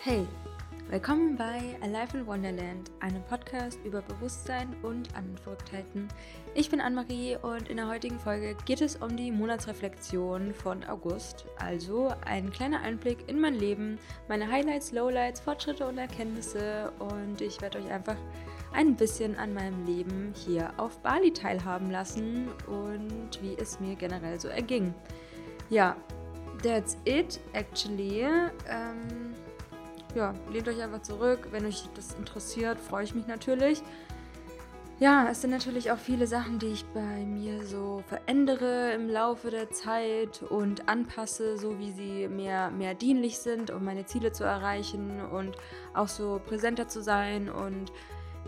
Hey, willkommen bei Alive in Wonderland, einem Podcast über Bewusstsein und anderen Verrücktheiten. Ich bin Anne-Marie und in der heutigen Folge geht es um die Monatsreflexion von August. Also ein kleiner Einblick in mein Leben, meine Highlights, Lowlights, Fortschritte und Erkenntnisse und ich werde euch einfach ein bisschen an meinem Leben hier auf Bali teilhaben lassen und wie es mir generell so erging. Ja, that's it actually. Ähm, ja, lehnt euch einfach zurück. Wenn euch das interessiert, freue ich mich natürlich. Ja, es sind natürlich auch viele Sachen, die ich bei mir so verändere im Laufe der Zeit und anpasse, so wie sie mehr, mehr dienlich sind, um meine Ziele zu erreichen und auch so präsenter zu sein und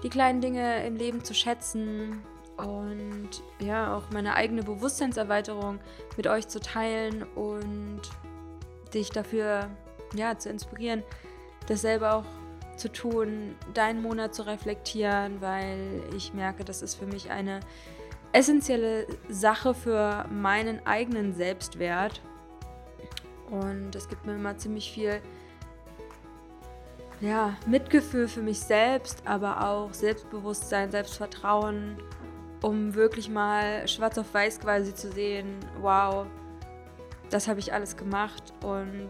die kleinen Dinge im Leben zu schätzen und ja, auch meine eigene Bewusstseinserweiterung mit euch zu teilen und dich dafür ja, zu inspirieren, dasselbe auch zu tun, deinen Monat zu reflektieren, weil ich merke, das ist für mich eine essentielle Sache für meinen eigenen Selbstwert. Und es gibt mir immer ziemlich viel ja, Mitgefühl für mich selbst, aber auch Selbstbewusstsein, Selbstvertrauen, um wirklich mal schwarz auf weiß quasi zu sehen, wow, das habe ich alles gemacht und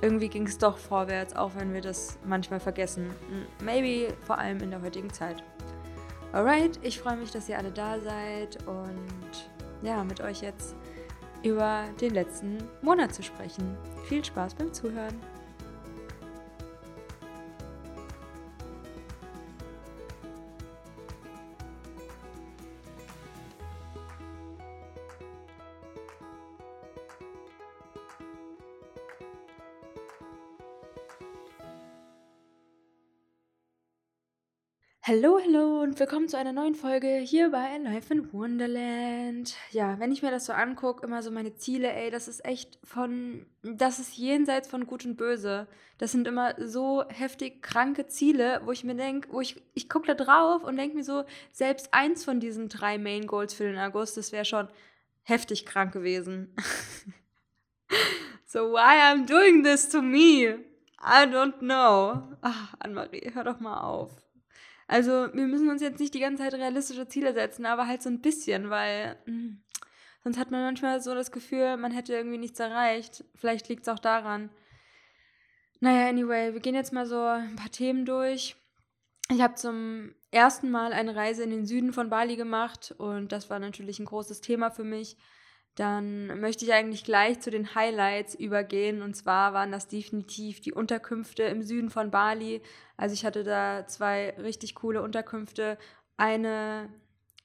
irgendwie ging es doch vorwärts, auch wenn wir das manchmal vergessen. Maybe vor allem in der heutigen Zeit. Alright, ich freue mich, dass ihr alle da seid und ja, mit euch jetzt über den letzten Monat zu sprechen. Viel Spaß beim Zuhören. Hallo, hallo und willkommen zu einer neuen Folge hier bei Life in Wonderland. Ja, wenn ich mir das so angucke, immer so meine Ziele, ey, das ist echt von, das ist jenseits von Gut und Böse. Das sind immer so heftig kranke Ziele, wo ich mir denke, wo ich, ich gucke da drauf und denke mir so, selbst eins von diesen drei Main Goals für den August, das wäre schon heftig krank gewesen. so, why I'm doing this to me? I don't know. Ach, Anne-Marie, hör doch mal auf. Also wir müssen uns jetzt nicht die ganze Zeit realistische Ziele setzen, aber halt so ein bisschen, weil mh, hm, sonst hat man manchmal so das Gefühl, man hätte irgendwie nichts erreicht. Vielleicht liegt es auch daran. Naja, anyway, wir gehen jetzt mal so ein paar Themen durch. Ich habe zum ersten Mal eine Reise in den Süden von Bali gemacht und das war natürlich ein großes Thema für mich dann möchte ich eigentlich gleich zu den Highlights übergehen. Und zwar waren das definitiv die Unterkünfte im Süden von Bali. Also ich hatte da zwei richtig coole Unterkünfte. Eine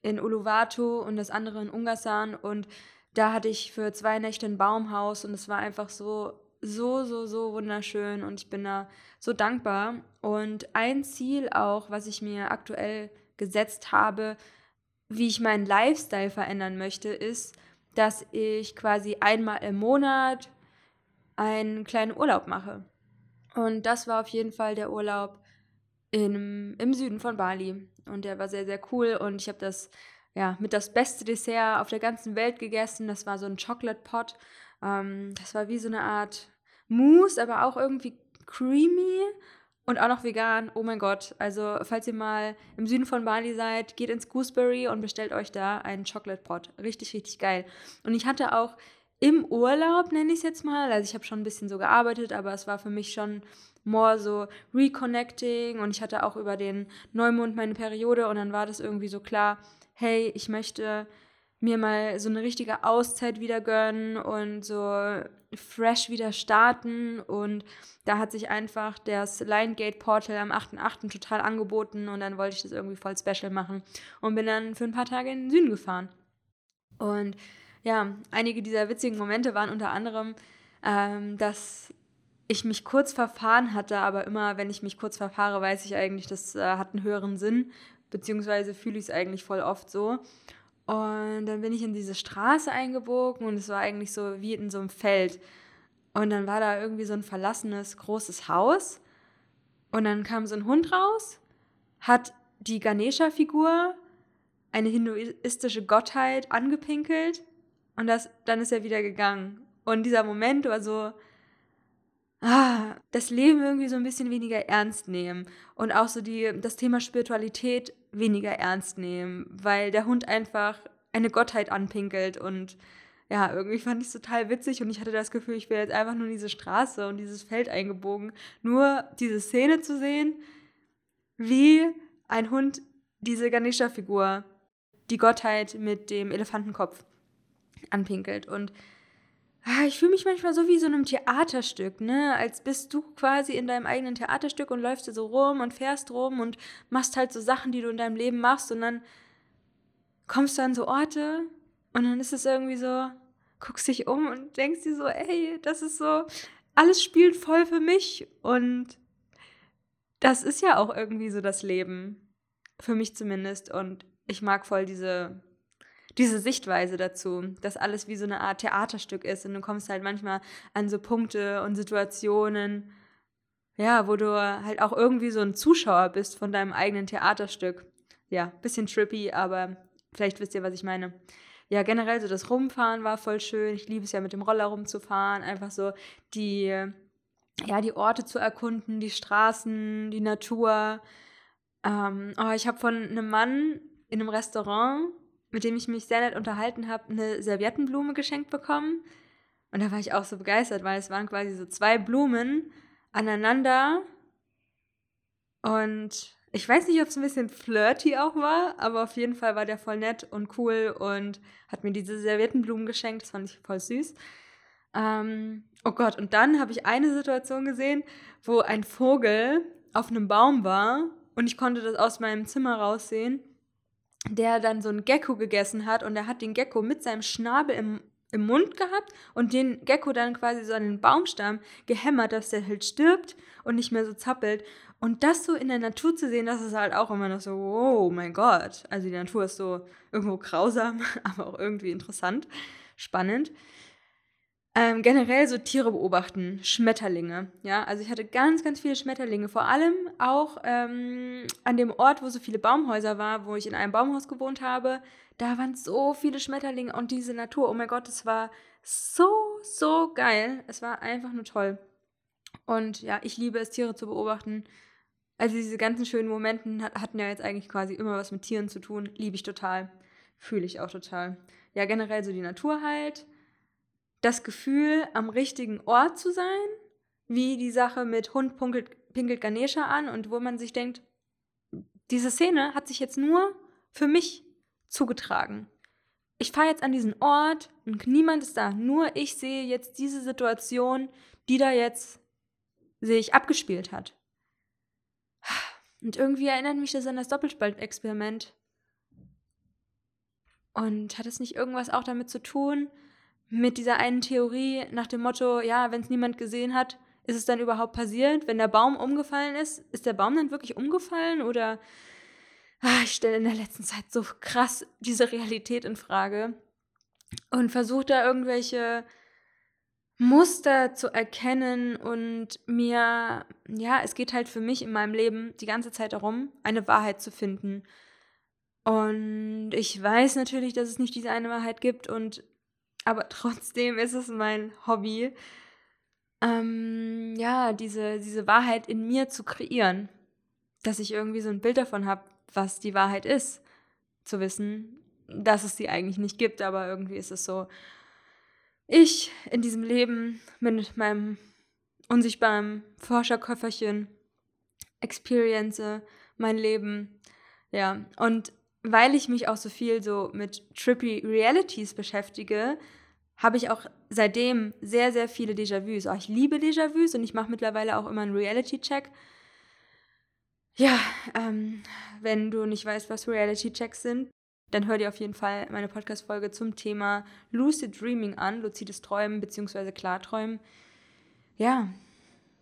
in Uluwatu und das andere in Ungasan. Und da hatte ich für zwei Nächte ein Baumhaus und es war einfach so, so, so, so wunderschön und ich bin da so dankbar. Und ein Ziel auch, was ich mir aktuell gesetzt habe, wie ich meinen Lifestyle verändern möchte, ist, dass ich quasi einmal im Monat einen kleinen Urlaub mache. Und das war auf jeden Fall der Urlaub im, im Süden von Bali. Und der war sehr, sehr cool. Und ich habe das ja mit das beste Dessert auf der ganzen Welt gegessen. Das war so ein Chocolate Pot. Ähm, das war wie so eine Art Mousse, aber auch irgendwie creamy und auch noch vegan. Oh mein Gott. Also, falls ihr mal im Süden von Bali seid, geht ins Gooseberry und bestellt euch da einen Chocolate Pot. Richtig, richtig geil. Und ich hatte auch im Urlaub, nenne ich es jetzt mal, also ich habe schon ein bisschen so gearbeitet, aber es war für mich schon more so reconnecting und ich hatte auch über den Neumond meine Periode und dann war das irgendwie so klar, hey, ich möchte mir mal so eine richtige Auszeit wieder gönnen und so fresh wieder starten. Und da hat sich einfach das Lion Portal am 8.8. total angeboten und dann wollte ich das irgendwie voll special machen und bin dann für ein paar Tage in den Süden gefahren. Und ja, einige dieser witzigen Momente waren unter anderem, ähm, dass ich mich kurz verfahren hatte, aber immer, wenn ich mich kurz verfahre, weiß ich eigentlich, das äh, hat einen höheren Sinn, beziehungsweise fühle ich es eigentlich voll oft so. Und dann bin ich in diese Straße eingebogen und es war eigentlich so wie in so einem Feld. Und dann war da irgendwie so ein verlassenes großes Haus. Und dann kam so ein Hund raus, hat die Ganesha-Figur, eine hinduistische Gottheit, angepinkelt. Und das, dann ist er wieder gegangen. Und dieser Moment war so, ah, das Leben irgendwie so ein bisschen weniger ernst nehmen und auch so die, das Thema Spiritualität weniger ernst nehmen, weil der Hund einfach eine Gottheit anpinkelt und ja, irgendwie fand ich es total witzig und ich hatte das Gefühl, ich wäre jetzt einfach nur in diese Straße und dieses Feld eingebogen. Nur diese Szene zu sehen, wie ein Hund diese Ganesha-Figur, die Gottheit mit dem Elefantenkopf, anpinkelt. Und ich fühle mich manchmal so wie so in einem Theaterstück, ne? Als bist du quasi in deinem eigenen Theaterstück und läufst so rum und fährst rum und machst halt so Sachen, die du in deinem Leben machst und dann kommst du an so Orte und dann ist es irgendwie so, guckst dich um und denkst dir so, ey, das ist so, alles spielt voll für mich und das ist ja auch irgendwie so das Leben. Für mich zumindest. Und ich mag voll diese, diese Sichtweise dazu, dass alles wie so eine Art Theaterstück ist und du kommst halt manchmal an so Punkte und Situationen, ja, wo du halt auch irgendwie so ein Zuschauer bist von deinem eigenen Theaterstück. Ja, bisschen trippy, aber vielleicht wisst ihr, was ich meine. Ja, generell so das Rumfahren war voll schön. Ich liebe es ja mit dem Roller rumzufahren, einfach so die ja, die Orte zu erkunden, die Straßen, die Natur. Ähm, oh, ich habe von einem Mann in einem Restaurant, mit dem ich mich sehr nett unterhalten habe, eine Serviettenblume geschenkt bekommen. Und da war ich auch so begeistert, weil es waren quasi so zwei Blumen aneinander. Und ich weiß nicht, ob es ein bisschen flirty auch war, aber auf jeden Fall war der voll nett und cool und hat mir diese Serviettenblumen geschenkt. Das fand ich voll süß. Ähm, oh Gott, und dann habe ich eine Situation gesehen, wo ein Vogel auf einem Baum war und ich konnte das aus meinem Zimmer raussehen, der dann so ein Gecko gegessen hat und er hat den Gecko mit seinem Schnabel im, im Mund gehabt und den Gecko dann quasi so an den Baumstamm gehämmert, dass der halt stirbt und nicht mehr so zappelt. Und das so in der Natur zu sehen, das ist halt auch immer noch so, oh mein Gott. Also die Natur ist so irgendwo grausam, aber auch irgendwie interessant, spannend. Ähm, generell so Tiere beobachten, Schmetterlinge. Ja, also ich hatte ganz, ganz viele Schmetterlinge. Vor allem auch ähm, an dem Ort, wo so viele Baumhäuser war, wo ich in einem Baumhaus gewohnt habe. Da waren so viele Schmetterlinge und diese Natur. Oh mein Gott, es war so, so geil. Es war einfach nur toll. Und ja, ich liebe es, Tiere zu beobachten. Also diese ganzen schönen Momente hatten ja jetzt eigentlich quasi immer was mit Tieren zu tun. Liebe ich total. Fühle ich auch total. Ja, generell so die Natur halt das Gefühl, am richtigen Ort zu sein, wie die Sache mit Hund pinkelt, pinkelt Ganesha an und wo man sich denkt, diese Szene hat sich jetzt nur für mich zugetragen. Ich fahre jetzt an diesen Ort und niemand ist da, nur ich sehe jetzt diese Situation, die da jetzt sich abgespielt hat. Und irgendwie erinnert mich das an das Doppelspaltexperiment. Und hat es nicht irgendwas auch damit zu tun, mit dieser einen Theorie nach dem Motto, ja, wenn es niemand gesehen hat, ist es dann überhaupt passiert? Wenn der Baum umgefallen ist, ist der Baum dann wirklich umgefallen oder ach, ich stelle in der letzten Zeit so krass diese Realität in Frage und versuche da irgendwelche Muster zu erkennen und mir, ja, es geht halt für mich in meinem Leben die ganze Zeit darum, eine Wahrheit zu finden. Und ich weiß natürlich, dass es nicht diese eine Wahrheit gibt und aber trotzdem ist es mein Hobby, ähm, ja, diese, diese Wahrheit in mir zu kreieren. Dass ich irgendwie so ein Bild davon habe, was die Wahrheit ist. Zu wissen, dass es sie eigentlich nicht gibt, aber irgendwie ist es so. Ich in diesem Leben mit meinem unsichtbaren Forscherköfferchen experience mein Leben. Ja, und weil ich mich auch so viel so mit trippy Realities beschäftige, habe ich auch seitdem sehr, sehr viele Déjà-vus. Oh, ich liebe Déjà-vus und ich mache mittlerweile auch immer einen Reality-Check. Ja, ähm, wenn du nicht weißt, was Reality-Checks sind, dann hör dir auf jeden Fall meine Podcast-Folge zum Thema Lucid Dreaming an, luzides Träumen bzw. Klarträumen. Ja,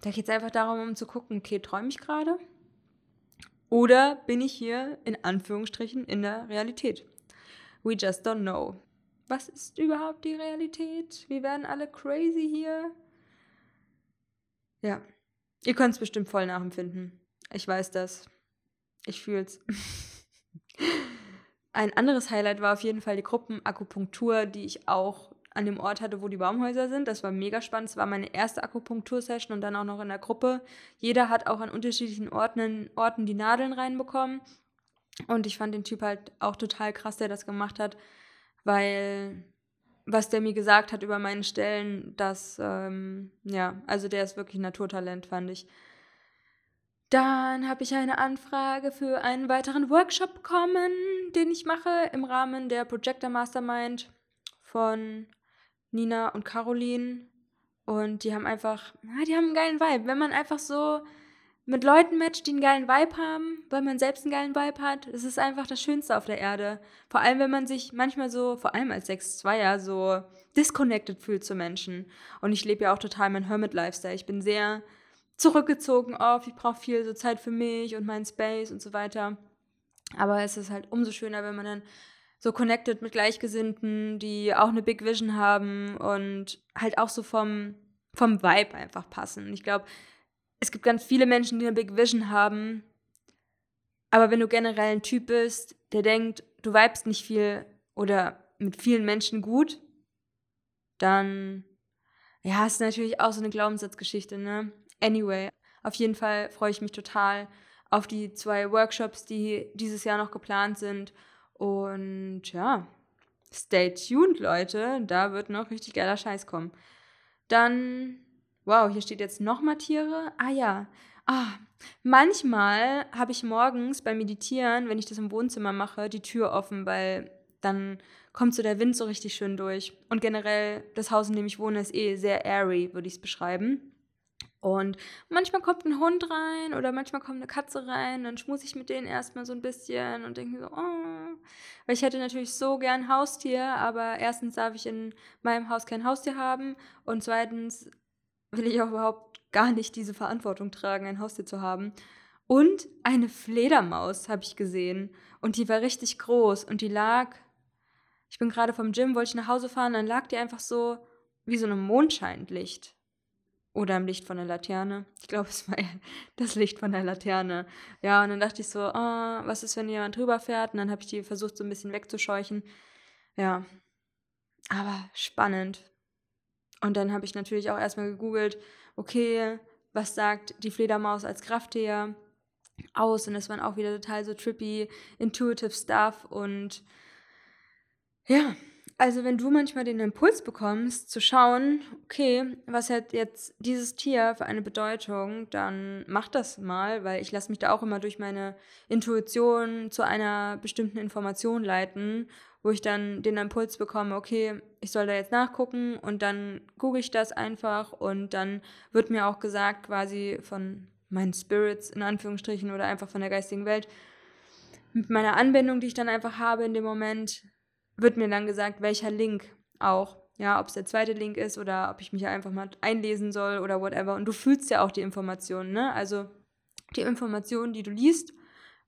da geht es einfach darum, um zu gucken, okay, träume ich gerade? Oder bin ich hier in Anführungsstrichen in der Realität? We just don't know. Was ist überhaupt die Realität? Wir werden alle crazy hier. Ja, ihr könnt es bestimmt voll nachempfinden. Ich weiß das. Ich fühl's. Ein anderes Highlight war auf jeden Fall die Gruppenakupunktur, die ich auch an dem Ort hatte, wo die Baumhäuser sind. Das war mega spannend. Es war meine erste Akupunktursession und dann auch noch in der Gruppe. Jeder hat auch an unterschiedlichen Orten, Orten die Nadeln reinbekommen. Und ich fand den Typ halt auch total krass, der das gemacht hat, weil was der mir gesagt hat über meine Stellen, das, ähm, ja, also der ist wirklich Naturtalent, fand ich. Dann habe ich eine Anfrage für einen weiteren Workshop bekommen, den ich mache im Rahmen der Projector Mastermind von Nina und Caroline. Und die haben einfach, ja, die haben einen geilen Vibe. Wenn man einfach so mit Leuten matcht, die einen geilen Vibe haben, weil man selbst einen geilen Vibe hat, das ist einfach das Schönste auf der Erde. Vor allem, wenn man sich manchmal so, vor allem als 6-2er, so disconnected fühlt zu Menschen. Und ich lebe ja auch total mein Hermit-Lifestyle. Ich bin sehr zurückgezogen auf, ich brauche viel so Zeit für mich und meinen Space und so weiter. Aber es ist halt umso schöner, wenn man dann so connected mit Gleichgesinnten, die auch eine Big Vision haben und halt auch so vom, vom Vibe einfach passen. Ich glaube, es gibt ganz viele Menschen, die eine Big Vision haben, aber wenn du generell ein Typ bist, der denkt, du vibest nicht viel oder mit vielen Menschen gut, dann ja, ist natürlich auch so eine Glaubenssatzgeschichte, ne? Anyway, auf jeden Fall freue ich mich total auf die zwei Workshops, die dieses Jahr noch geplant sind. Und ja, stay tuned, Leute. Da wird noch richtig geiler Scheiß kommen. Dann, wow, hier steht jetzt nochmal Tiere. Ah ja, ah, manchmal habe ich morgens beim Meditieren, wenn ich das im Wohnzimmer mache, die Tür offen, weil dann kommt so der Wind so richtig schön durch. Und generell, das Haus, in dem ich wohne, ist eh sehr airy, würde ich es beschreiben. Und manchmal kommt ein Hund rein oder manchmal kommt eine Katze rein, dann schmuse ich mit denen erstmal so ein bisschen und denke so, oh. Weil ich hätte natürlich so gern Haustier, aber erstens darf ich in meinem Haus kein Haustier haben und zweitens will ich auch überhaupt gar nicht diese Verantwortung tragen, ein Haustier zu haben. Und eine Fledermaus habe ich gesehen und die war richtig groß und die lag, ich bin gerade vom Gym, wollte ich nach Hause fahren, dann lag die einfach so wie so ein Mondscheinlicht oder im Licht von der Laterne. Ich glaube, es war das Licht von der Laterne. Ja, und dann dachte ich so, oh, was ist, wenn jemand drüber fährt? Und dann habe ich die versucht, so ein bisschen wegzuscheuchen. Ja, aber spannend. Und dann habe ich natürlich auch erstmal gegoogelt, okay, was sagt die Fledermaus als Krafttier aus? Und es waren auch wieder total so trippy, intuitive Stuff und ja, also wenn du manchmal den Impuls bekommst, zu schauen, okay, was hat jetzt dieses Tier für eine Bedeutung, dann mach das mal, weil ich lasse mich da auch immer durch meine Intuition zu einer bestimmten Information leiten, wo ich dann den Impuls bekomme, okay, ich soll da jetzt nachgucken und dann google ich das einfach und dann wird mir auch gesagt quasi von meinen Spirits in Anführungsstrichen oder einfach von der geistigen Welt, mit meiner Anbindung, die ich dann einfach habe in dem Moment, wird mir dann gesagt, welcher Link auch. Ja, ob es der zweite Link ist oder ob ich mich einfach mal einlesen soll oder whatever. Und du fühlst ja auch die Informationen, ne? Also die Informationen, die du liest,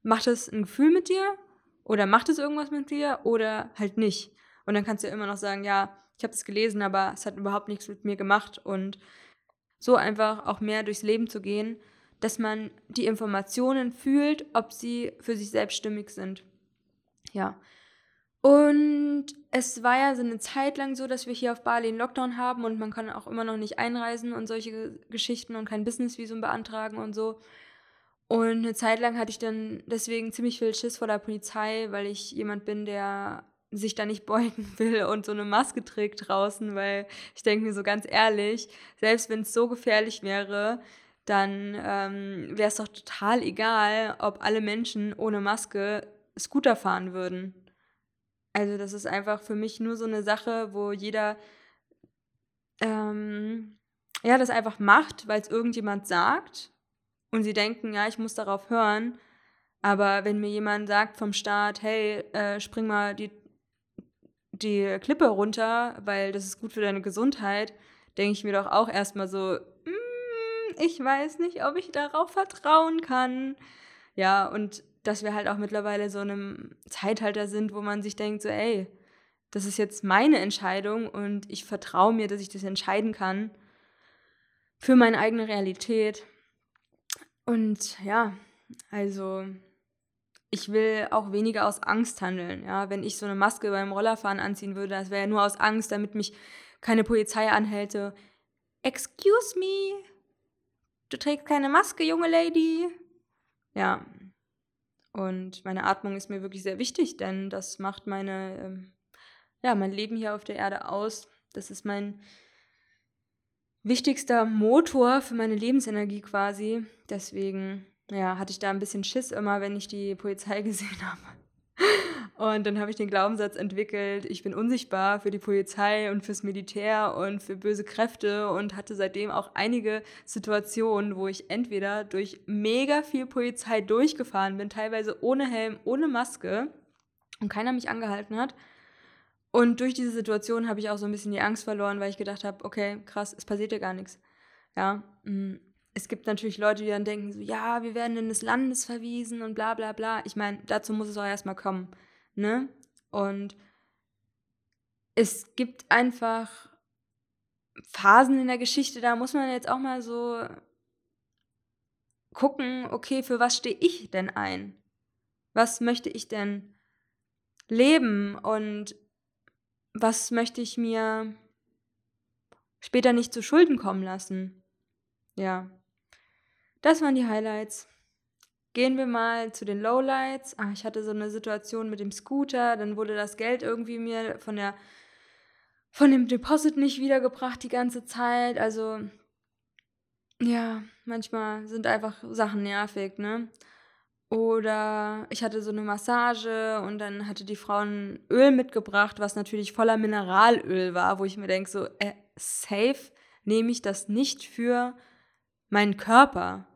macht es ein Gefühl mit dir oder macht es irgendwas mit dir oder halt nicht. Und dann kannst du ja immer noch sagen, ja, ich habe es gelesen, aber es hat überhaupt nichts mit mir gemacht. Und so einfach auch mehr durchs Leben zu gehen, dass man die Informationen fühlt, ob sie für sich selbst stimmig sind. Ja, und es war ja so eine Zeit lang so, dass wir hier auf Bali einen Lockdown haben und man kann auch immer noch nicht einreisen und solche Geschichten und kein Businessvisum beantragen und so. Und eine Zeit lang hatte ich dann deswegen ziemlich viel Schiss vor der Polizei, weil ich jemand bin, der sich da nicht beugen will und so eine Maske trägt draußen, weil ich denke mir so ganz ehrlich, selbst wenn es so gefährlich wäre, dann ähm, wäre es doch total egal, ob alle Menschen ohne Maske Scooter fahren würden. Also das ist einfach für mich nur so eine Sache, wo jeder ähm, ja das einfach macht, weil es irgendjemand sagt und sie denken, ja, ich muss darauf hören. Aber wenn mir jemand sagt vom Staat, hey, äh, spring mal die, die Klippe runter, weil das ist gut für deine Gesundheit, denke ich mir doch auch erstmal so, mm, ich weiß nicht, ob ich darauf vertrauen kann. Ja, und dass wir halt auch mittlerweile so einem Zeitalter sind, wo man sich denkt, so, ey, das ist jetzt meine Entscheidung und ich vertraue mir, dass ich das entscheiden kann für meine eigene Realität. Und ja, also ich will auch weniger aus Angst handeln. Ja, wenn ich so eine Maske beim Rollerfahren anziehen würde, das wäre ja nur aus Angst, damit mich keine Polizei anhälte. Excuse me, du trägst keine Maske, junge Lady. Ja. Und meine Atmung ist mir wirklich sehr wichtig, denn das macht meine, ähm, ja, mein Leben hier auf der Erde aus. Das ist mein wichtigster Motor für meine Lebensenergie quasi. Deswegen, ja, hatte ich da ein bisschen Schiss immer, wenn ich die Polizei gesehen habe. Und dann habe ich den Glaubenssatz entwickelt, ich bin unsichtbar für die Polizei und fürs Militär und für böse Kräfte und hatte seitdem auch einige Situationen, wo ich entweder durch mega viel Polizei durchgefahren bin, teilweise ohne Helm, ohne Maske und keiner mich angehalten hat. Und durch diese Situation habe ich auch so ein bisschen die Angst verloren, weil ich gedacht habe, okay, krass, es passiert ja gar nichts. Ja, mm, es gibt natürlich Leute, die dann denken so, ja, wir werden in des Landes verwiesen und bla bla bla. Ich meine, dazu muss es auch erstmal kommen. Ne? Und es gibt einfach Phasen in der Geschichte, da muss man jetzt auch mal so gucken, okay, für was stehe ich denn ein? Was möchte ich denn leben und was möchte ich mir später nicht zu Schulden kommen lassen? Ja, das waren die Highlights. Gehen wir mal zu den Lowlights. Ah, ich hatte so eine Situation mit dem Scooter, dann wurde das Geld irgendwie mir von der von dem Deposit nicht wiedergebracht die ganze Zeit. Also ja, manchmal sind einfach Sachen nervig, ne? Oder ich hatte so eine Massage und dann hatte die Frau ein Öl mitgebracht, was natürlich voller Mineralöl war, wo ich mir denke, so, äh, safe nehme ich das nicht für meinen Körper.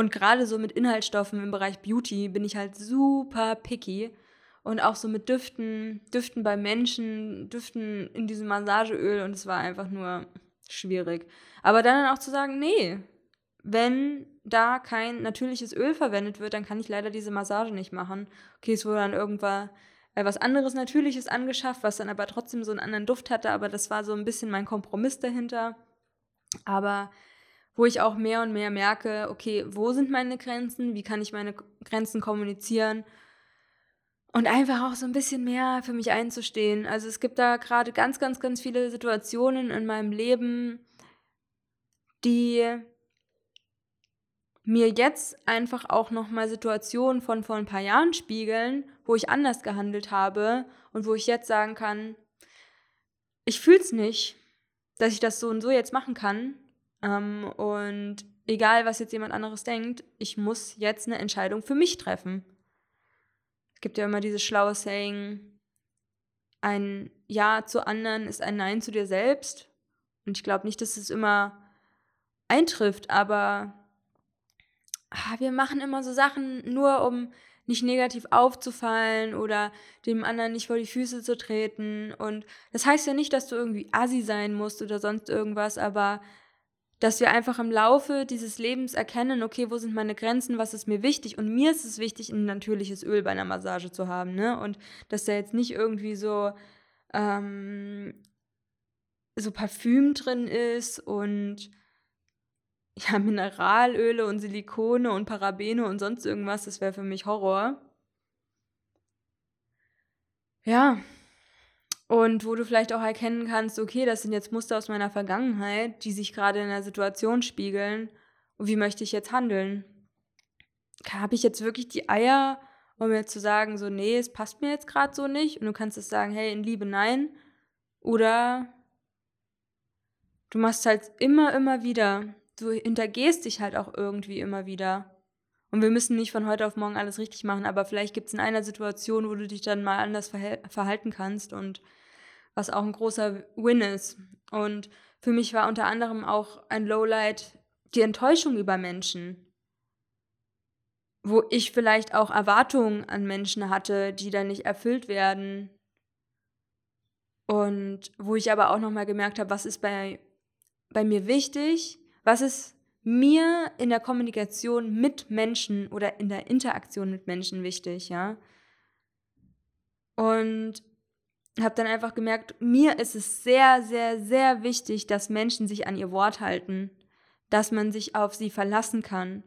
Und gerade so mit Inhaltsstoffen im Bereich Beauty bin ich halt super picky. Und auch so mit Düften, Düften bei Menschen, Düften in diesem Massageöl. Und es war einfach nur schwierig. Aber dann auch zu sagen, nee, wenn da kein natürliches Öl verwendet wird, dann kann ich leider diese Massage nicht machen. Okay, es wurde dann irgendwann äh, was anderes Natürliches angeschafft, was dann aber trotzdem so einen anderen Duft hatte. Aber das war so ein bisschen mein Kompromiss dahinter. Aber wo ich auch mehr und mehr merke, okay, wo sind meine Grenzen, wie kann ich meine Grenzen kommunizieren? Und einfach auch so ein bisschen mehr für mich einzustehen. Also es gibt da gerade ganz, ganz, ganz viele Situationen in meinem Leben, die mir jetzt einfach auch nochmal Situationen von vor ein paar Jahren spiegeln, wo ich anders gehandelt habe und wo ich jetzt sagen kann, ich fühle es nicht, dass ich das so und so jetzt machen kann ähm, und egal, was jetzt jemand anderes denkt, ich muss jetzt eine Entscheidung für mich treffen. Es gibt ja immer dieses schlaue Saying, ein Ja zu anderen ist ein Nein zu dir selbst. Und ich glaube nicht, dass es immer eintrifft, aber ah, wir machen immer so Sachen nur, um nicht negativ aufzufallen oder dem anderen nicht vor die Füße zu treten. Und das heißt ja nicht, dass du irgendwie assi sein musst oder sonst irgendwas, aber dass wir einfach im Laufe dieses Lebens erkennen, okay, wo sind meine Grenzen, was ist mir wichtig und mir ist es wichtig, ein natürliches Öl bei einer Massage zu haben, ne? Und dass da jetzt nicht irgendwie so ähm, so Parfüm drin ist und ja, Mineralöle und Silikone und Parabene und sonst irgendwas, das wäre für mich Horror. Ja, und wo du vielleicht auch erkennen kannst, okay, das sind jetzt Muster aus meiner Vergangenheit, die sich gerade in der Situation spiegeln. Und wie möchte ich jetzt handeln? Habe ich jetzt wirklich die Eier, um mir zu sagen, so, nee, es passt mir jetzt gerade so nicht? Und du kannst es sagen, hey, in Liebe nein. Oder du machst halt immer, immer wieder. Du hintergehst dich halt auch irgendwie immer wieder. Und wir müssen nicht von heute auf morgen alles richtig machen, aber vielleicht gibt es in einer Situation, wo du dich dann mal anders verhalten kannst und was auch ein großer Win ist. Und für mich war unter anderem auch ein Lowlight die Enttäuschung über Menschen, wo ich vielleicht auch Erwartungen an Menschen hatte, die dann nicht erfüllt werden. Und wo ich aber auch nochmal gemerkt habe, was ist bei, bei mir wichtig, was ist mir in der Kommunikation mit Menschen oder in der Interaktion mit Menschen wichtig, ja. Und habe dann einfach gemerkt, mir ist es sehr, sehr, sehr wichtig, dass Menschen sich an ihr Wort halten, dass man sich auf sie verlassen kann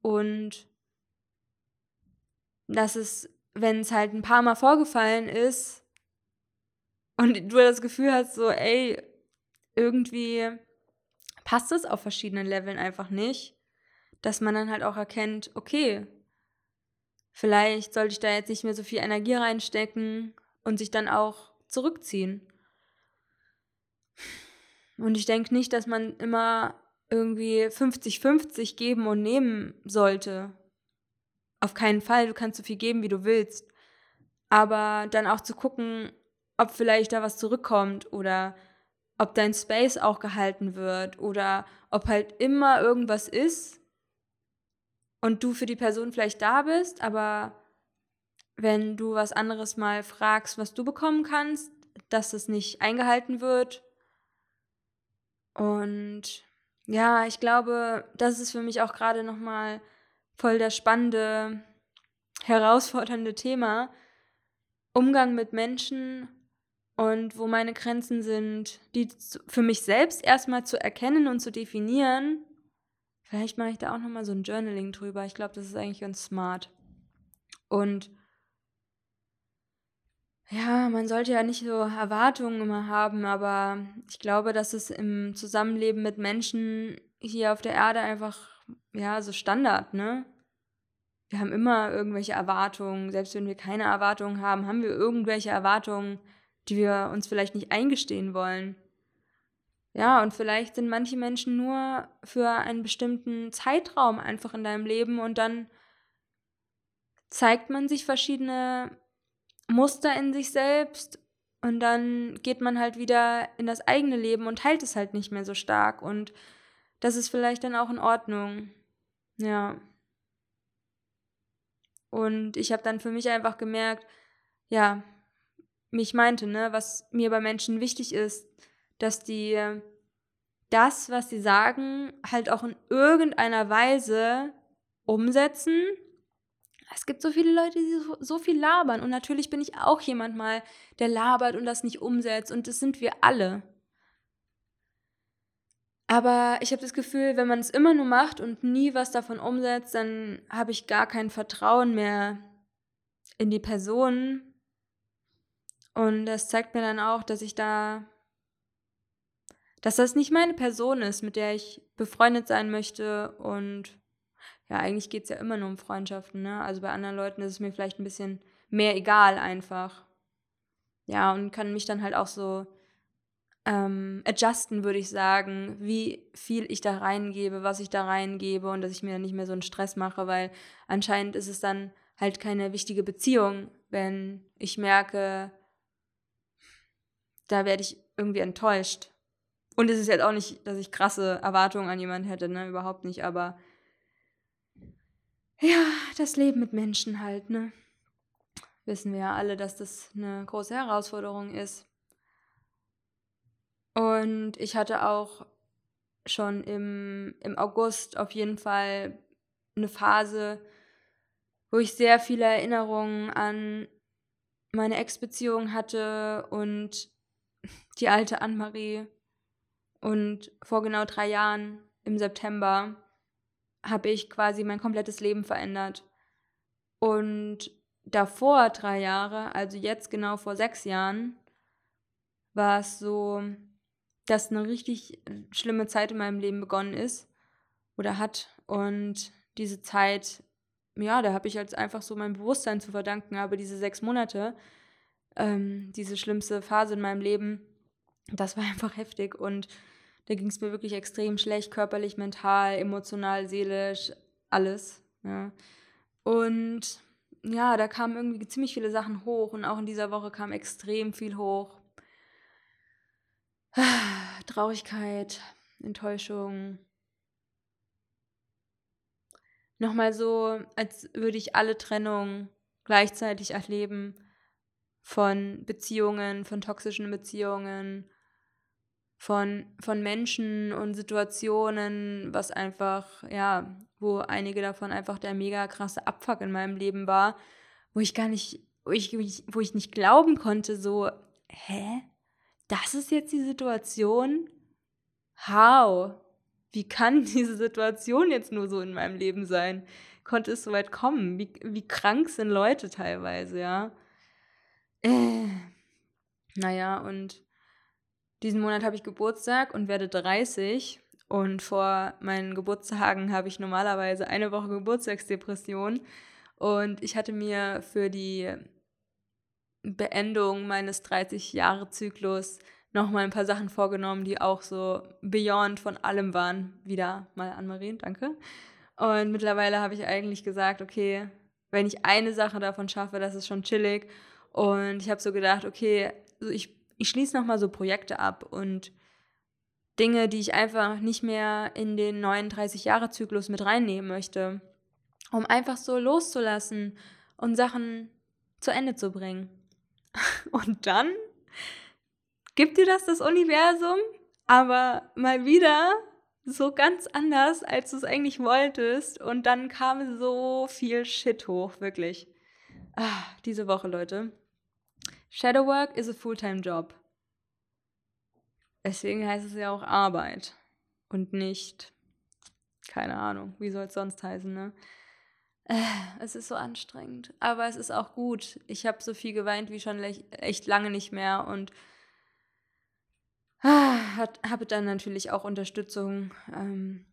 und dass es, wenn es halt ein paar Mal vorgefallen ist und du das Gefühl hast, so, ey, irgendwie passt es auf verschiedenen Leveln einfach nicht, dass man dann halt auch erkennt, okay, vielleicht sollte ich da jetzt nicht mehr so viel Energie reinstecken und sich dann auch zurückziehen. Und ich denke nicht, dass man immer irgendwie 50-50 geben und nehmen sollte. Auf keinen Fall, du kannst so viel geben, wie du willst. Aber dann auch zu gucken, ob vielleicht da was zurückkommt oder ob dein Space auch gehalten wird oder ob halt immer irgendwas ist und du für die Person vielleicht da bist, aber wenn du was anderes mal fragst, was du bekommen kannst, dass es nicht eingehalten wird. Und ja, ich glaube, das ist für mich auch gerade nochmal voll das spannende, herausfordernde Thema. Umgang mit Menschen und wo meine Grenzen sind, die für mich selbst erstmal zu erkennen und zu definieren. Vielleicht mache ich da auch nochmal so ein Journaling drüber. Ich glaube, das ist eigentlich ganz smart. Und ja, man sollte ja nicht so Erwartungen immer haben, aber ich glaube, dass es im Zusammenleben mit Menschen hier auf der Erde einfach, ja, so Standard, ne? Wir haben immer irgendwelche Erwartungen. Selbst wenn wir keine Erwartungen haben, haben wir irgendwelche Erwartungen, die wir uns vielleicht nicht eingestehen wollen. Ja, und vielleicht sind manche Menschen nur für einen bestimmten Zeitraum einfach in deinem Leben und dann zeigt man sich verschiedene Muster in sich selbst und dann geht man halt wieder in das eigene Leben und teilt es halt nicht mehr so stark und das ist vielleicht dann auch in Ordnung. Ja. Und ich habe dann für mich einfach gemerkt, ja, mich meinte, ne, was mir bei Menschen wichtig ist, dass die das, was sie sagen, halt auch in irgendeiner Weise umsetzen es gibt so viele Leute, die so, so, viel labern. Und natürlich bin ich auch jemand mal, der labert und das nicht umsetzt. Und das sind wir alle. Aber ich habe das Gefühl, wenn man es immer nur macht und nie was davon umsetzt, dann habe ich gar kein Vertrauen mehr in die Person. Und das zeigt mir dann auch, dass ich da, dass das nicht meine Person ist, mit der ich befreundet sein möchte und ja, eigentlich geht es ja immer nur um Freundschaften, ne? Also bei anderen Leuten ist es mir vielleicht ein bisschen mehr egal einfach. Ja, und kann mich dann halt auch so ähm, adjusten, würde ich sagen, wie viel ich da reingebe, was ich da reingebe und dass ich mir dann nicht mehr so einen Stress mache, weil anscheinend ist es dann halt keine wichtige Beziehung, wenn ich merke, da werde ich irgendwie enttäuscht. Und es ist jetzt auch nicht, dass ich krasse Erwartungen an jemanden hätte, ne, überhaupt nicht, aber ja, das Leben mit Menschen halt, ne? Wissen wir ja alle, dass das eine große Herausforderung ist. Und ich hatte auch schon im, im August auf jeden Fall eine Phase, wo ich sehr viele Erinnerungen an meine Ex-Beziehung hatte und die alte Anne-Marie. Und vor genau drei Jahren im September habe ich quasi mein komplettes Leben verändert. Und davor drei Jahre, also jetzt genau vor sechs Jahren, war es so, dass eine richtig schlimme Zeit in meinem Leben begonnen ist oder hat. Und diese Zeit, ja, da habe ich jetzt einfach so mein Bewusstsein zu verdanken. Aber diese sechs Monate, ähm, diese schlimmste Phase in meinem Leben, das war einfach heftig. Und da ging es mir wirklich extrem schlecht, körperlich, mental, emotional, seelisch, alles. Ja. Und ja, da kamen irgendwie ziemlich viele Sachen hoch und auch in dieser Woche kam extrem viel hoch. Traurigkeit, Enttäuschung. Nochmal so, als würde ich alle Trennungen gleichzeitig erleben von Beziehungen, von toxischen Beziehungen, von, von Menschen und Situationen, was einfach, ja, wo einige davon einfach der mega krasse Abfuck in meinem Leben war, wo ich gar nicht, wo ich, wo ich nicht glauben konnte, so, hä? Das ist jetzt die Situation? How? Wie kann diese Situation jetzt nur so in meinem Leben sein? konnte es so weit kommen? Wie, wie krank sind Leute teilweise, ja? Äh. Naja, und diesen Monat habe ich Geburtstag und werde 30. Und vor meinen Geburtstagen habe ich normalerweise eine Woche Geburtstagsdepression. Und ich hatte mir für die Beendung meines 30-Jahre-Zyklus nochmal ein paar Sachen vorgenommen, die auch so beyond von allem waren. Wieder mal an Marien, danke. Und mittlerweile habe ich eigentlich gesagt, okay, wenn ich eine Sache davon schaffe, das ist schon chillig. Und ich habe so gedacht, okay, ich, ich schließe nochmal so Projekte ab und Dinge, die ich einfach nicht mehr in den 39-Jahre-Zyklus mit reinnehmen möchte, um einfach so loszulassen und Sachen zu Ende zu bringen. Und dann gibt dir das das Universum, aber mal wieder so ganz anders, als du es eigentlich wolltest. Und dann kam so viel Shit hoch, wirklich. Ah, diese Woche, Leute. Shadowwork is a full-time job. Deswegen heißt es ja auch Arbeit und nicht, keine Ahnung, wie soll es sonst heißen, ne? Äh, es ist so anstrengend, aber es ist auch gut. Ich habe so viel geweint wie schon echt lange nicht mehr und ah, habe dann natürlich auch Unterstützung. Ähm,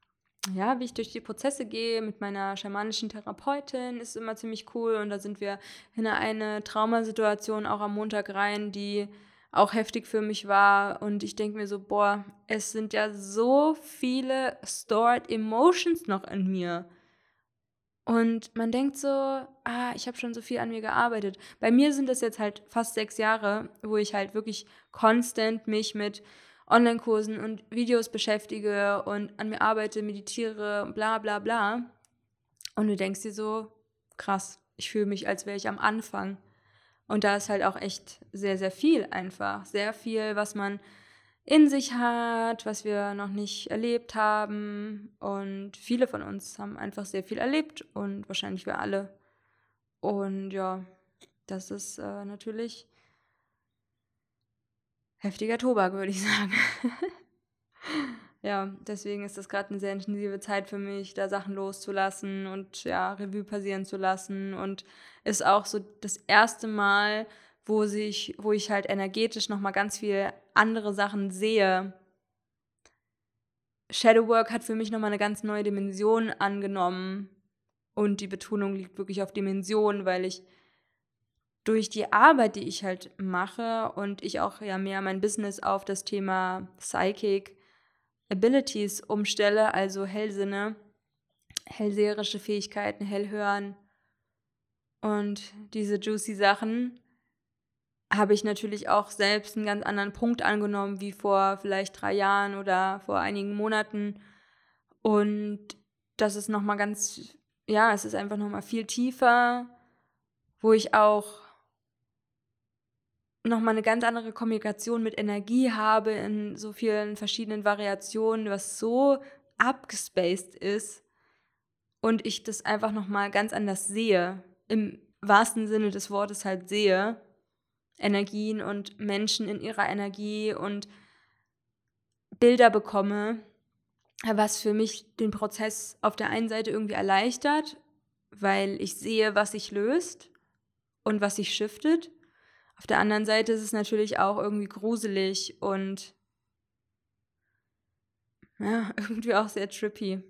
ja, wie ich durch die Prozesse gehe mit meiner schamanischen Therapeutin, ist immer ziemlich cool. Und da sind wir in eine Traumasituation auch am Montag rein, die auch heftig für mich war. Und ich denke mir so, boah, es sind ja so viele stored emotions noch in mir. Und man denkt so, ah, ich habe schon so viel an mir gearbeitet. Bei mir sind das jetzt halt fast sechs Jahre, wo ich halt wirklich konstant mich mit Online-Kursen und Videos beschäftige und an mir arbeite, meditiere, bla bla bla. Und du denkst dir so, krass, ich fühle mich, als wäre ich am Anfang. Und da ist halt auch echt sehr, sehr viel einfach. Sehr viel, was man in sich hat, was wir noch nicht erlebt haben. Und viele von uns haben einfach sehr viel erlebt und wahrscheinlich wir alle. Und ja, das ist äh, natürlich heftiger Tobak, würde ich sagen. ja, deswegen ist das gerade eine sehr intensive Zeit für mich, da Sachen loszulassen und ja, Revue passieren zu lassen. Und ist auch so das erste Mal, wo sich, wo ich halt energetisch nochmal ganz viel andere Sachen sehe. Shadowwork hat für mich nochmal eine ganz neue Dimension angenommen. Und die Betonung liegt wirklich auf Dimension, weil ich durch die Arbeit, die ich halt mache und ich auch ja mehr mein Business auf das Thema Psychic Abilities umstelle, also Hellsinne, hellseherische Fähigkeiten, hellhören und diese juicy Sachen, habe ich natürlich auch selbst einen ganz anderen Punkt angenommen wie vor vielleicht drei Jahren oder vor einigen Monaten. Und das ist nochmal ganz, ja, es ist einfach nochmal viel tiefer, wo ich auch nochmal eine ganz andere Kommunikation mit Energie habe in so vielen verschiedenen Variationen, was so abgespaced ist und ich das einfach nochmal ganz anders sehe, im wahrsten Sinne des Wortes halt sehe, Energien und Menschen in ihrer Energie und Bilder bekomme, was für mich den Prozess auf der einen Seite irgendwie erleichtert, weil ich sehe, was sich löst und was sich shiftet auf der anderen Seite ist es natürlich auch irgendwie gruselig und ja, irgendwie auch sehr trippy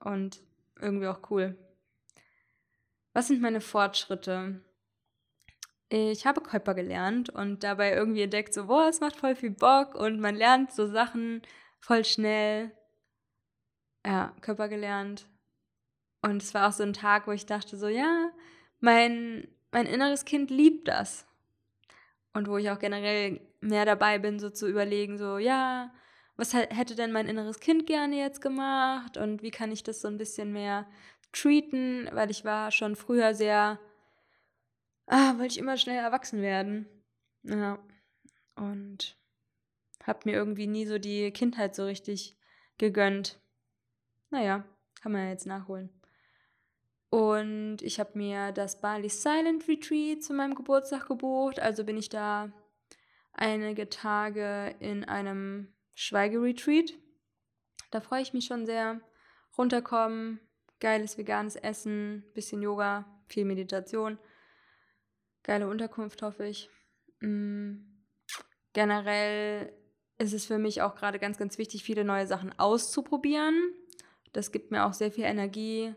und irgendwie auch cool. Was sind meine Fortschritte? Ich habe Körper gelernt und dabei irgendwie entdeckt, so, boah, es macht voll viel Bock und man lernt so Sachen voll schnell. Ja, Körper gelernt. Und es war auch so ein Tag, wo ich dachte, so, ja, mein, mein inneres Kind liebt das und wo ich auch generell mehr dabei bin, so zu überlegen, so, ja, was hätte denn mein inneres Kind gerne jetzt gemacht und wie kann ich das so ein bisschen mehr treaten, weil ich war schon früher sehr, ah, wollte ich immer schnell erwachsen werden. Ja. Und hab mir irgendwie nie so die Kindheit so richtig gegönnt. Naja, kann man ja jetzt nachholen. Und ich habe mir das Bali Silent Retreat zu meinem Geburtstag gebucht. Also bin ich da einige Tage in einem Schweigeretreat. Da freue ich mich schon sehr. Runterkommen, geiles veganes Essen, bisschen Yoga, viel Meditation, geile Unterkunft, hoffe ich. Mhm. Generell ist es für mich auch gerade ganz, ganz wichtig, viele neue Sachen auszuprobieren. Das gibt mir auch sehr viel Energie.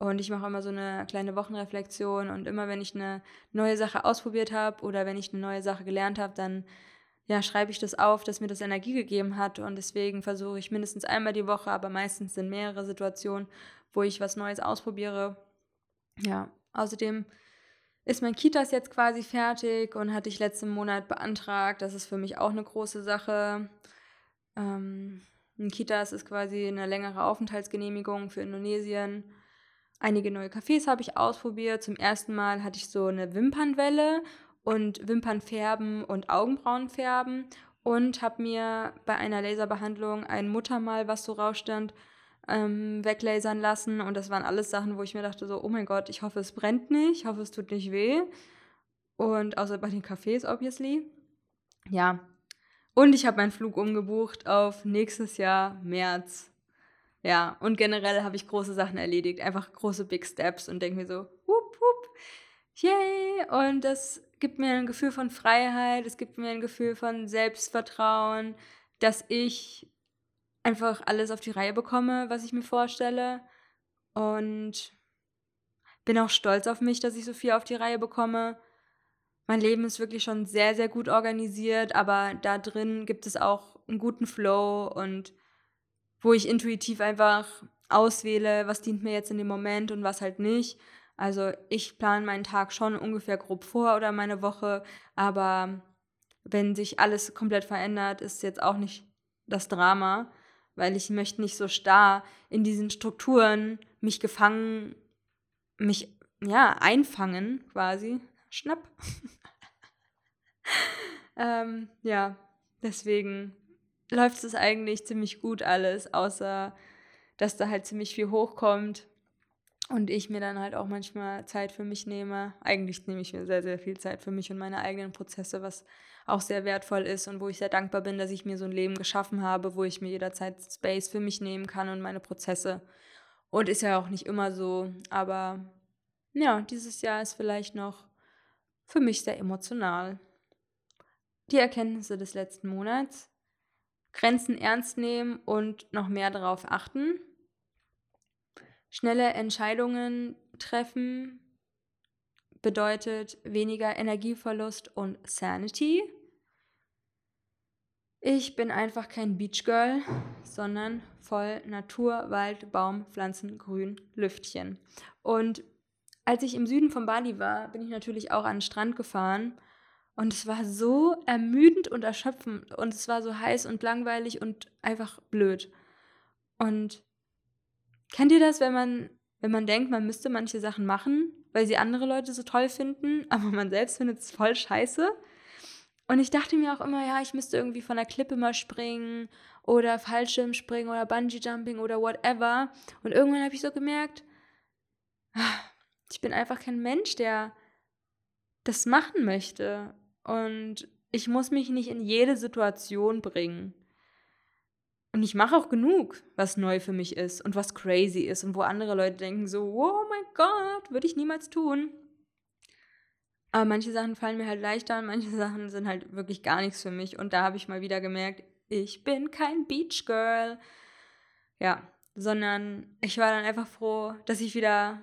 Und ich mache immer so eine kleine Wochenreflexion. Und immer wenn ich eine neue Sache ausprobiert habe oder wenn ich eine neue Sache gelernt habe, dann ja, schreibe ich das auf, dass mir das Energie gegeben hat. Und deswegen versuche ich mindestens einmal die Woche, aber meistens sind mehrere Situationen, wo ich was Neues ausprobiere. Ja, außerdem ist mein Kitas jetzt quasi fertig und hatte ich letzten Monat beantragt. Das ist für mich auch eine große Sache. Ähm, ein Kitas ist quasi eine längere Aufenthaltsgenehmigung für Indonesien. Einige neue Cafés habe ich ausprobiert. Zum ersten Mal hatte ich so eine Wimpernwelle und Wimpernfärben und Augenbrauenfärben und habe mir bei einer Laserbehandlung ein Muttermal, was so rausstand, ähm, weglasern lassen. Und das waren alles Sachen, wo ich mir dachte, so, oh mein Gott, ich hoffe, es brennt nicht, ich hoffe, es tut nicht weh. Und außer bei den Cafés, obviously. Ja. Und ich habe meinen Flug umgebucht auf nächstes Jahr, März. Ja, und generell habe ich große Sachen erledigt, einfach große Big Steps und denke mir so, whoop, whoop, yay! Und das gibt mir ein Gefühl von Freiheit, es gibt mir ein Gefühl von Selbstvertrauen, dass ich einfach alles auf die Reihe bekomme, was ich mir vorstelle. Und bin auch stolz auf mich, dass ich so viel auf die Reihe bekomme. Mein Leben ist wirklich schon sehr, sehr gut organisiert, aber da drin gibt es auch einen guten Flow und wo ich intuitiv einfach auswähle, was dient mir jetzt in dem Moment und was halt nicht. Also ich plane meinen Tag schon ungefähr grob vor oder meine Woche, aber wenn sich alles komplett verändert, ist jetzt auch nicht das Drama weil ich möchte nicht so starr in diesen Strukturen mich gefangen, mich ja einfangen quasi. Schnapp. ähm, ja, deswegen läuft es eigentlich ziemlich gut alles, außer dass da halt ziemlich viel hochkommt und ich mir dann halt auch manchmal Zeit für mich nehme. Eigentlich nehme ich mir sehr, sehr viel Zeit für mich und meine eigenen Prozesse, was auch sehr wertvoll ist und wo ich sehr dankbar bin, dass ich mir so ein Leben geschaffen habe, wo ich mir jederzeit Space für mich nehmen kann und meine Prozesse. Und ist ja auch nicht immer so, aber ja, dieses Jahr ist vielleicht noch für mich sehr emotional. Die Erkenntnisse des letzten Monats. Grenzen ernst nehmen und noch mehr darauf achten. Schnelle Entscheidungen treffen bedeutet weniger Energieverlust und Sanity. Ich bin einfach kein Beachgirl, sondern voll Natur, Wald, Baum, Pflanzen, Grün, Lüftchen. Und als ich im Süden von Bali war, bin ich natürlich auch an den Strand gefahren. Und es war so ermüdend und erschöpfend. Und es war so heiß und langweilig und einfach blöd. Und kennt ihr das, wenn man, wenn man denkt, man müsste manche Sachen machen, weil sie andere Leute so toll finden, aber man selbst findet es voll scheiße? Und ich dachte mir auch immer, ja, ich müsste irgendwie von der Klippe mal springen oder Fallschirm springen oder Bungee Jumping oder whatever. Und irgendwann habe ich so gemerkt, ich bin einfach kein Mensch, der das machen möchte. Und ich muss mich nicht in jede Situation bringen. Und ich mache auch genug, was neu für mich ist und was crazy ist und wo andere Leute denken so, oh mein Gott, würde ich niemals tun. Aber manche Sachen fallen mir halt leichter und manche Sachen sind halt wirklich gar nichts für mich. Und da habe ich mal wieder gemerkt, ich bin kein Beach Girl. Ja, sondern ich war dann einfach froh, dass ich wieder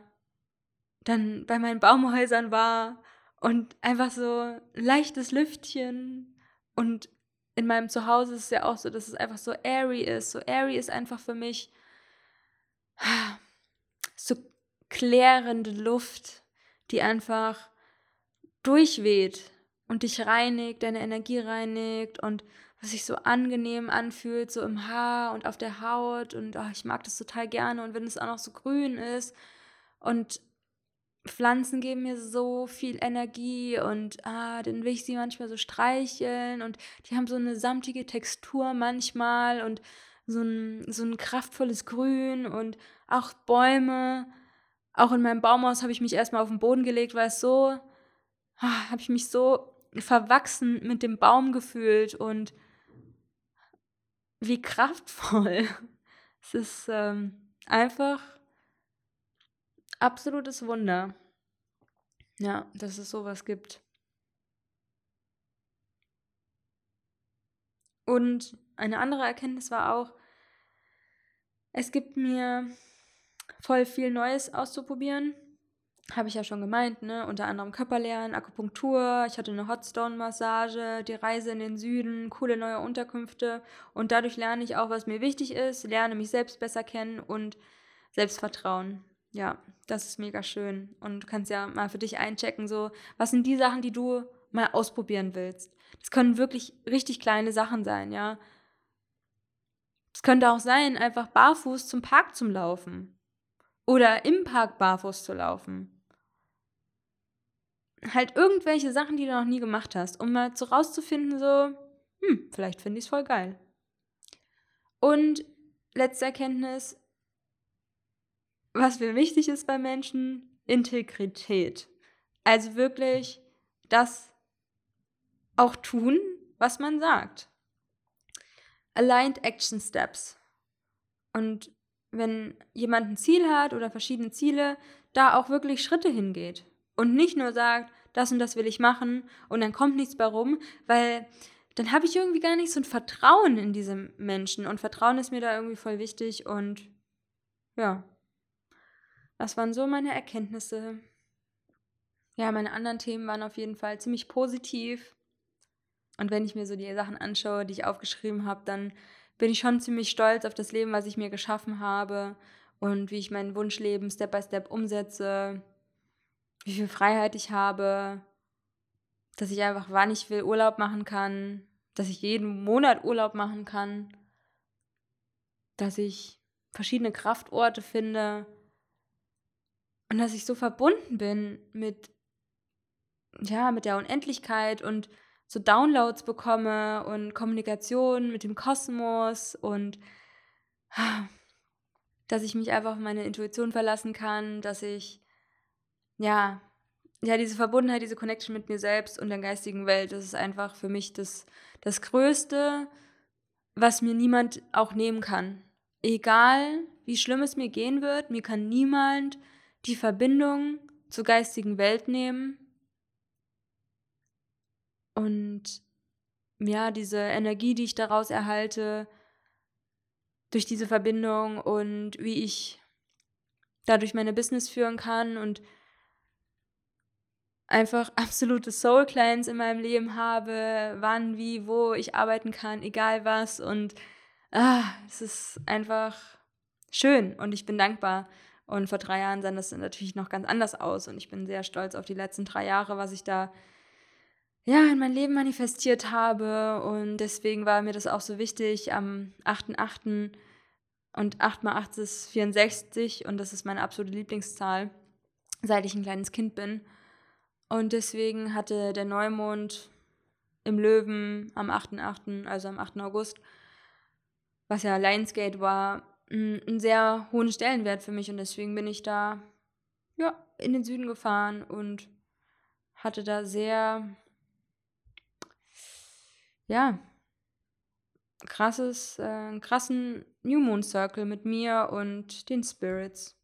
dann bei meinen Baumhäusern war und einfach so leichtes Lüftchen. Und in meinem Zuhause ist es ja auch so, dass es einfach so airy ist. So airy ist einfach für mich so klärende Luft, die einfach durchweht und dich reinigt, deine Energie reinigt und was sich so angenehm anfühlt, so im Haar und auf der Haut und oh, ich mag das total gerne und wenn es auch noch so grün ist und Pflanzen geben mir so viel Energie und ah, dann will ich sie manchmal so streicheln und die haben so eine samtige Textur manchmal und so ein, so ein kraftvolles Grün und auch Bäume. Auch in meinem Baumhaus habe ich mich erstmal auf den Boden gelegt, weil es so Ah, habe ich mich so verwachsen mit dem Baum gefühlt und wie kraftvoll. Es ist ähm, einfach absolutes Wunder. Ja, dass es sowas gibt. Und eine andere Erkenntnis war auch, es gibt mir voll viel Neues auszuprobieren. Habe ich ja schon gemeint, ne? Unter anderem Körperlernen, Akupunktur, ich hatte eine Hotstone-Massage, die Reise in den Süden, coole neue Unterkünfte. Und dadurch lerne ich auch, was mir wichtig ist, lerne mich selbst besser kennen und Selbstvertrauen. Ja, das ist mega schön. Und du kannst ja mal für dich einchecken, so, was sind die Sachen, die du mal ausprobieren willst? Das können wirklich richtig kleine Sachen sein, ja. Es könnte auch sein, einfach barfuß zum Park zum Laufen. Oder im Park barfuß zu laufen. Halt irgendwelche Sachen, die du noch nie gemacht hast, um mal so rauszufinden, so, hm, vielleicht finde ich es voll geil. Und letzte Erkenntnis, was mir wichtig ist bei Menschen, Integrität. Also wirklich das auch tun, was man sagt. Aligned Action Steps. Und wenn jemand ein Ziel hat oder verschiedene Ziele, da auch wirklich Schritte hingeht. Und nicht nur sagt, das und das will ich machen und dann kommt nichts bei rum, weil dann habe ich irgendwie gar nicht so ein Vertrauen in diese Menschen. Und Vertrauen ist mir da irgendwie voll wichtig und ja, das waren so meine Erkenntnisse. Ja, meine anderen Themen waren auf jeden Fall ziemlich positiv. Und wenn ich mir so die Sachen anschaue, die ich aufgeschrieben habe, dann bin ich schon ziemlich stolz auf das Leben, was ich mir geschaffen habe und wie ich mein Wunschleben Step by Step umsetze, wie viel Freiheit ich habe, dass ich einfach, wann ich will, Urlaub machen kann, dass ich jeden Monat Urlaub machen kann, dass ich verschiedene Kraftorte finde und dass ich so verbunden bin mit ja, mit der Unendlichkeit und so Downloads bekomme und Kommunikation mit dem Kosmos und dass ich mich einfach auf meine Intuition verlassen kann, dass ich ja, ja, diese Verbundenheit, diese Connection mit mir selbst und der geistigen Welt, das ist einfach für mich das, das Größte, was mir niemand auch nehmen kann. Egal, wie schlimm es mir gehen wird, mir kann niemand die Verbindung zur geistigen Welt nehmen und ja, diese Energie, die ich daraus erhalte, durch diese Verbindung und wie ich dadurch meine Business führen kann und einfach absolute Soul Clients in meinem Leben habe, wann, wie, wo ich arbeiten kann, egal was. Und ah, es ist einfach schön und ich bin dankbar. Und vor drei Jahren sah das natürlich noch ganz anders aus und ich bin sehr stolz auf die letzten drei Jahre, was ich da ja, in mein Leben manifestiert habe. Und deswegen war mir das auch so wichtig am 8.8. Und 8 mal 8 ist 64 und das ist meine absolute Lieblingszahl, seit ich ein kleines Kind bin. Und deswegen hatte der Neumond im Löwen am 8.8., also am 8. August, was ja Lionsgate war, einen sehr hohen Stellenwert für mich. Und deswegen bin ich da ja, in den Süden gefahren und hatte da sehr ja, krasses, äh, krassen New Moon Circle mit mir und den Spirits.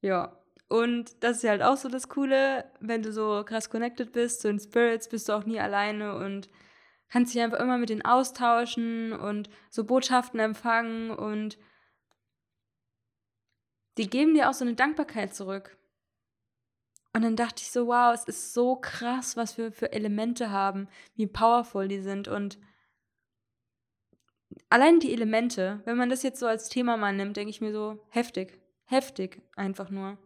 Ja, und das ist halt auch so das Coole, wenn du so krass connected bist zu den Spirits, bist du auch nie alleine und kannst dich einfach immer mit denen austauschen und so Botschaften empfangen und die geben dir auch so eine Dankbarkeit zurück. Und dann dachte ich so, wow, es ist so krass, was wir für Elemente haben, wie powerful die sind. Und allein die Elemente, wenn man das jetzt so als Thema mal nimmt, denke ich mir so, heftig, heftig einfach nur.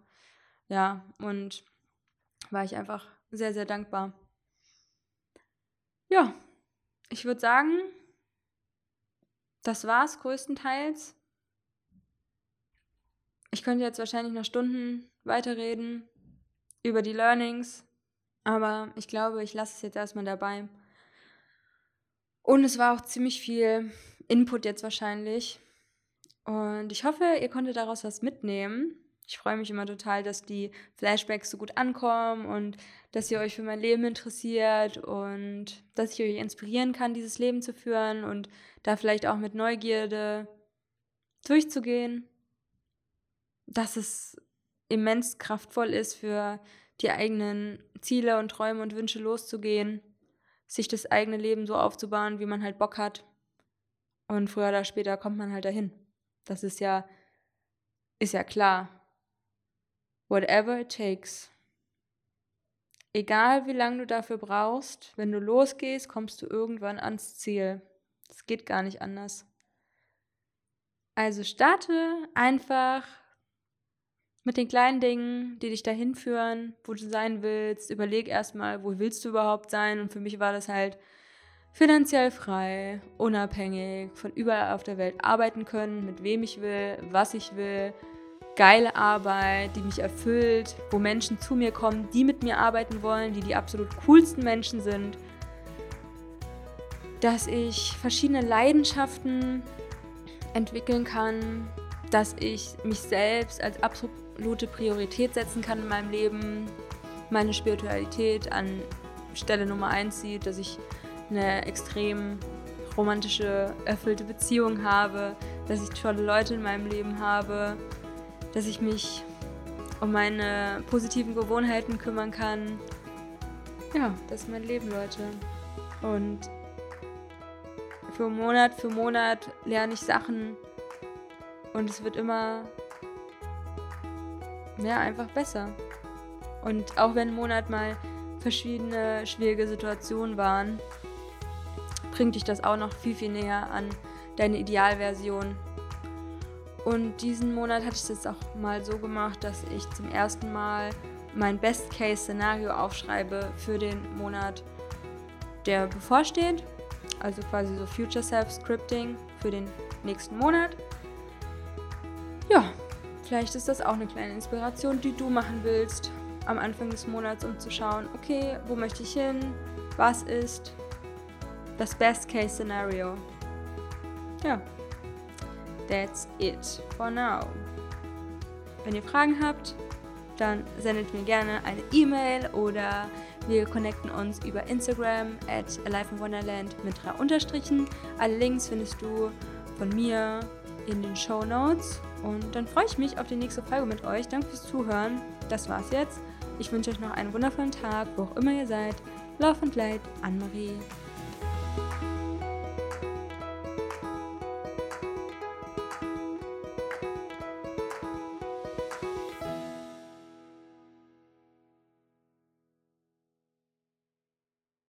Ja, und war ich einfach sehr, sehr dankbar. Ja, ich würde sagen, das war's größtenteils. Ich könnte jetzt wahrscheinlich noch Stunden weiterreden, über die Learnings. Aber ich glaube, ich lasse es jetzt erstmal dabei. Und es war auch ziemlich viel Input jetzt wahrscheinlich. Und ich hoffe, ihr konntet daraus was mitnehmen. Ich freue mich immer total, dass die Flashbacks so gut ankommen und dass ihr euch für mein Leben interessiert und dass ich euch inspirieren kann, dieses Leben zu führen und da vielleicht auch mit Neugierde durchzugehen. Das ist immens kraftvoll ist, für die eigenen Ziele und Träume und Wünsche loszugehen, sich das eigene Leben so aufzubauen, wie man halt Bock hat. Und früher oder später kommt man halt dahin. Das ist ja, ist ja klar. Whatever it takes. Egal wie lange du dafür brauchst, wenn du losgehst, kommst du irgendwann ans Ziel. Es geht gar nicht anders. Also starte einfach mit den kleinen Dingen, die dich dahin führen, wo du sein willst. Überleg erstmal, wo willst du überhaupt sein? Und für mich war das halt finanziell frei, unabhängig, von überall auf der Welt arbeiten können, mit wem ich will, was ich will. Geile Arbeit, die mich erfüllt, wo Menschen zu mir kommen, die mit mir arbeiten wollen, die die absolut coolsten Menschen sind. Dass ich verschiedene Leidenschaften entwickeln kann, dass ich mich selbst als absolut absolute Priorität setzen kann in meinem Leben, meine Spiritualität an Stelle Nummer eins sieht, dass ich eine extrem romantische, erfüllte Beziehung habe, dass ich tolle Leute in meinem Leben habe, dass ich mich um meine positiven Gewohnheiten kümmern kann. Ja, das ist mein Leben, Leute. Und für Monat für Monat lerne ich Sachen und es wird immer ja, einfach besser. Und auch wenn Monat mal verschiedene schwierige Situationen waren, bringt dich das auch noch viel, viel näher an deine Idealversion. Und diesen Monat hatte ich es jetzt auch mal so gemacht, dass ich zum ersten Mal mein Best-Case-Szenario aufschreibe für den Monat, der bevorsteht. Also quasi so Future Self-Scripting für den nächsten Monat. Ja, Vielleicht ist das auch eine kleine Inspiration, die du machen willst am Anfang des Monats, um zu schauen, okay, wo möchte ich hin? Was ist das Best-Case-Szenario? Ja, that's it for now. Wenn ihr Fragen habt, dann sendet mir gerne eine E-Mail oder wir connecten uns über Instagram at Alive in Wonderland mit drei Unterstrichen. Alle Links findest du von mir in den Show Notes. Und dann freue ich mich auf die nächste Folge mit euch. Danke fürs Zuhören. Das war's jetzt. Ich wünsche euch noch einen wundervollen Tag, wo auch immer ihr seid. Love and Light, Anne-Marie.